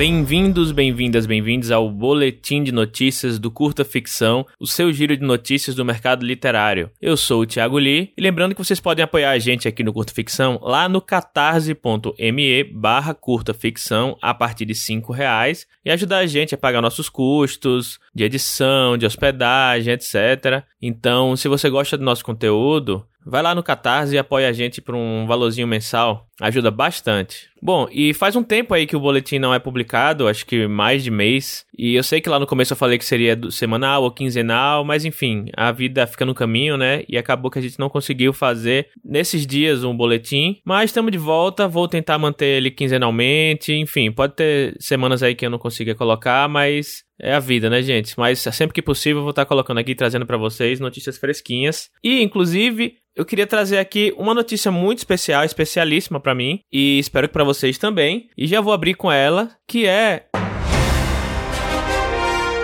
Bem-vindos, bem-vindas, bem-vindos ao Boletim de Notícias do Curta Ficção, o seu giro de notícias do mercado literário. Eu sou o Thiago Lee, e lembrando que vocês podem apoiar a gente aqui no Curta Ficção lá no catarse.me barra curta ficção a partir de cinco reais e ajudar a gente a pagar nossos custos de edição, de hospedagem, etc. Então, se você gosta do nosso conteúdo, vai lá no Catarse e apoia a gente por um valorzinho mensal. Ajuda bastante. Bom, e faz um tempo aí que o boletim não é publicado, acho que mais de mês. E eu sei que lá no começo eu falei que seria semanal ou quinzenal, mas enfim, a vida fica no caminho, né? E acabou que a gente não conseguiu fazer nesses dias um boletim. Mas estamos de volta, vou tentar manter ele quinzenalmente. Enfim, pode ter semanas aí que eu não consiga colocar, mas é a vida, né, gente? Mas sempre que possível eu vou estar colocando aqui, trazendo para vocês notícias fresquinhas. E, inclusive, eu queria trazer aqui uma notícia muito especial, especialíssima para mim, e espero que para vocês também. E já vou abrir com ela, que é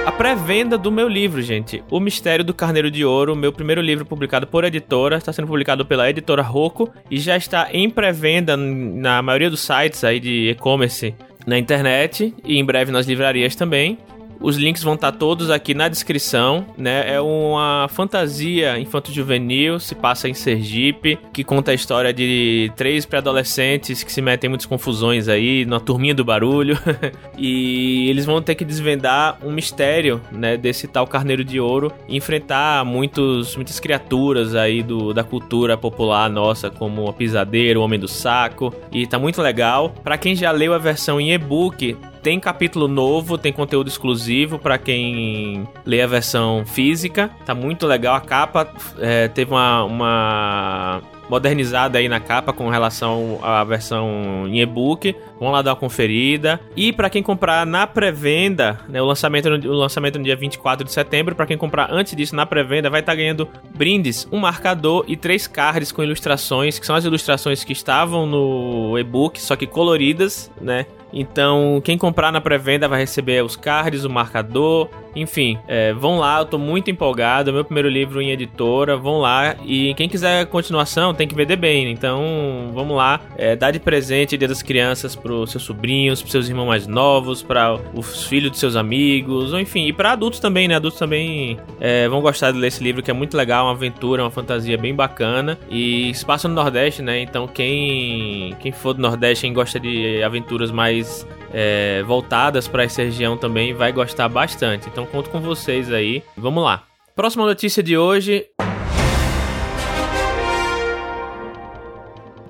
a pré-venda do meu livro, gente. O Mistério do Carneiro de Ouro, meu primeiro livro publicado por editora, está sendo publicado pela editora Rocco e já está em pré-venda na maioria dos sites aí de e-commerce na internet e em breve nas livrarias também. Os links vão estar todos aqui na descrição, né? É uma fantasia infanto-juvenil, se passa em Sergipe, que conta a história de três pré-adolescentes que se metem em muitas confusões aí, na turminha do barulho. e eles vão ter que desvendar um mistério, né, desse tal carneiro de ouro e enfrentar muitos, muitas criaturas aí do, da cultura popular nossa, como o pisadeiro, o homem do saco. E tá muito legal. Para quem já leu a versão em e-book, tem capítulo novo, tem conteúdo exclusivo para quem lê a versão física. Tá muito legal. A capa é, teve uma, uma modernizada aí na capa com relação à versão em e-book. Vão lá dar uma conferida. E para quem comprar na pré-venda, né, o, lançamento no, o lançamento no dia 24 de setembro, para quem comprar antes disso na pré-venda, vai estar tá ganhando brindes, um marcador e três cards com ilustrações, que são as ilustrações que estavam no e-book, só que coloridas, né? Então, quem comprar na pré-venda vai receber os cards, o marcador, enfim, é, vão lá, eu tô muito empolgado, é meu primeiro livro em editora, vão lá e quem quiser continuação tem que vender bem, então vamos lá, é, dá de presente Dia das Crianças pros seus sobrinhos, pros seus irmãos mais novos, para os filhos dos seus amigos, ou enfim, e para adultos também, né? Adultos também é, vão gostar de ler esse livro que é muito legal, uma aventura, uma fantasia bem bacana e se passa no Nordeste, né? Então quem quem for do Nordeste, quem gosta de aventuras mais é, voltadas para essa região também vai gostar bastante. Então conto com vocês aí. Vamos lá. Próxima notícia de hoje.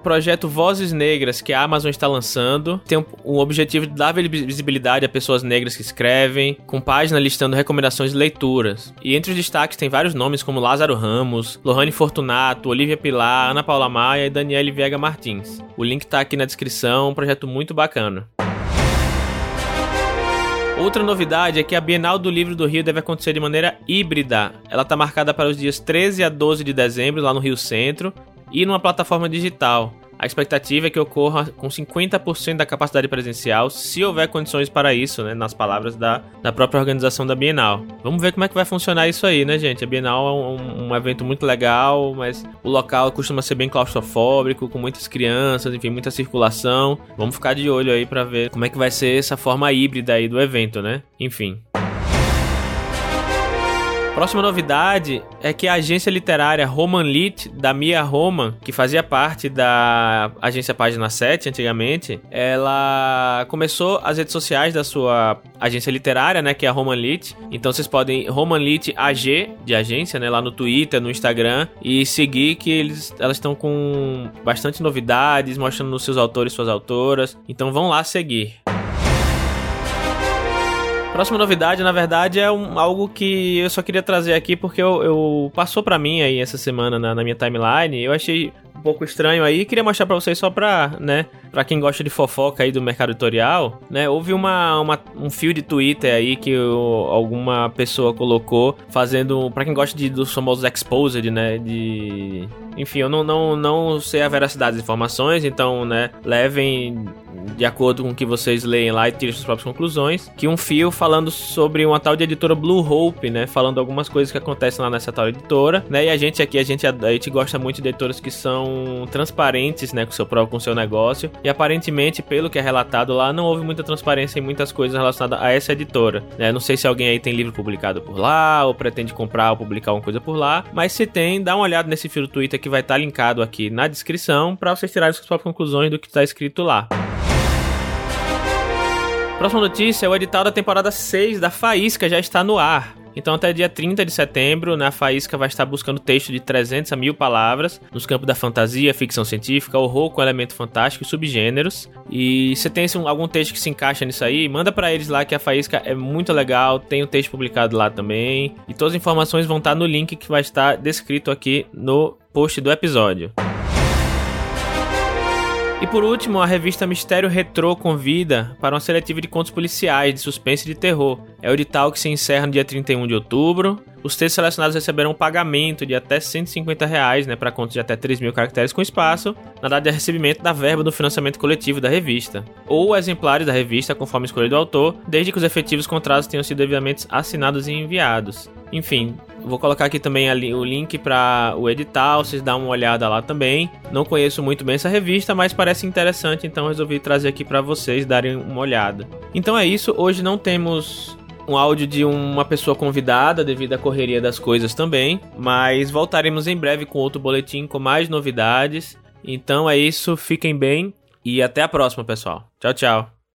projeto Vozes Negras que a Amazon está lançando tem um, objetivo de dar visibilidade a pessoas negras que escrevem, com página listando recomendações de leituras. E entre os destaques tem vários nomes como Lázaro Ramos, Lohane Fortunato, Olivia Pilar, Ana Paula Maia e Daniele Viega Martins. O link está aqui na descrição, um projeto muito bacana. Outra novidade é que a Bienal do Livro do Rio deve acontecer de maneira híbrida. Ela está marcada para os dias 13 a 12 de dezembro, lá no Rio Centro, e numa plataforma digital. A expectativa é que ocorra com 50% da capacidade presencial, se houver condições para isso, né? Nas palavras da, da própria organização da Bienal. Vamos ver como é que vai funcionar isso aí, né, gente? A Bienal é um, um evento muito legal, mas o local costuma ser bem claustrofóbico, com muitas crianças, enfim, muita circulação. Vamos ficar de olho aí para ver como é que vai ser essa forma híbrida aí do evento, né? Enfim. Próxima novidade é que a agência literária Roman Lit, da Mia Roman, que fazia parte da agência Página 7 antigamente, ela começou as redes sociais da sua agência literária, né, que é a Roman Lit. Então vocês podem Roman Lit AG de agência, né, lá no Twitter, no Instagram e seguir que eles elas estão com bastante novidades, mostrando os seus autores, suas autoras. Então vão lá seguir. Próxima novidade, na verdade, é um, algo que eu só queria trazer aqui porque eu, eu passou para mim aí essa semana na, na, minha timeline. Eu achei um pouco estranho aí, queria mostrar para vocês só pra, né, para quem gosta de fofoca aí do mercado editorial, né? Houve uma, uma um fio de Twitter aí que eu, alguma pessoa colocou fazendo, para quem gosta de, dos famosos exposed, né, de enfim, eu não, não, não sei a veracidade das informações, então, né, levem de acordo com o que vocês leem lá e tirem suas próprias conclusões, que um fio falando sobre uma tal de editora Blue Hope, né, falando algumas coisas que acontecem lá nessa tal editora, né, e a gente aqui, a gente, a gente gosta muito de editoras que são transparentes, né, com seu próprio com seu negócio. E aparentemente, pelo que é relatado lá, não houve muita transparência em muitas coisas relacionadas a essa editora. Né? Não sei se alguém aí tem livro publicado por lá, ou pretende comprar ou publicar alguma coisa por lá. Mas se tem, dá uma olhada nesse fio do Twitter que vai estar linkado aqui na descrição para vocês tirarem suas próprias conclusões do que está escrito lá. Próxima notícia: o edital da temporada 6 da Faísca já está no ar. Então, até dia 30 de setembro, na Faísca vai estar buscando texto de 300 a 1000 palavras nos campos da fantasia, ficção científica, horror com elemento fantástico e subgêneros. E se tem algum texto que se encaixa nisso aí, manda para eles lá que a Faísca é muito legal, tem o texto publicado lá também. E todas as informações vão estar no link que vai estar descrito aqui no post do episódio. E por último, a revista Mistério Retrô convida para uma seletiva de contos policiais de suspense e de terror. É o edital que se encerra no dia 31 de outubro. Os textos selecionados receberão um pagamento de até 150 reais, né, para contos de até 3 mil caracteres com espaço, na data de recebimento da verba do financiamento coletivo da revista, ou exemplares da revista conforme escolha do autor, desde que os efetivos contratos tenham sido devidamente assinados e enviados. Enfim, Vou colocar aqui também ali o link para o edital, vocês dão uma olhada lá também. Não conheço muito bem essa revista, mas parece interessante, então resolvi trazer aqui para vocês darem uma olhada. Então é isso, hoje não temos um áudio de uma pessoa convidada devido à correria das coisas também, mas voltaremos em breve com outro boletim com mais novidades. Então é isso, fiquem bem e até a próxima, pessoal. Tchau, tchau.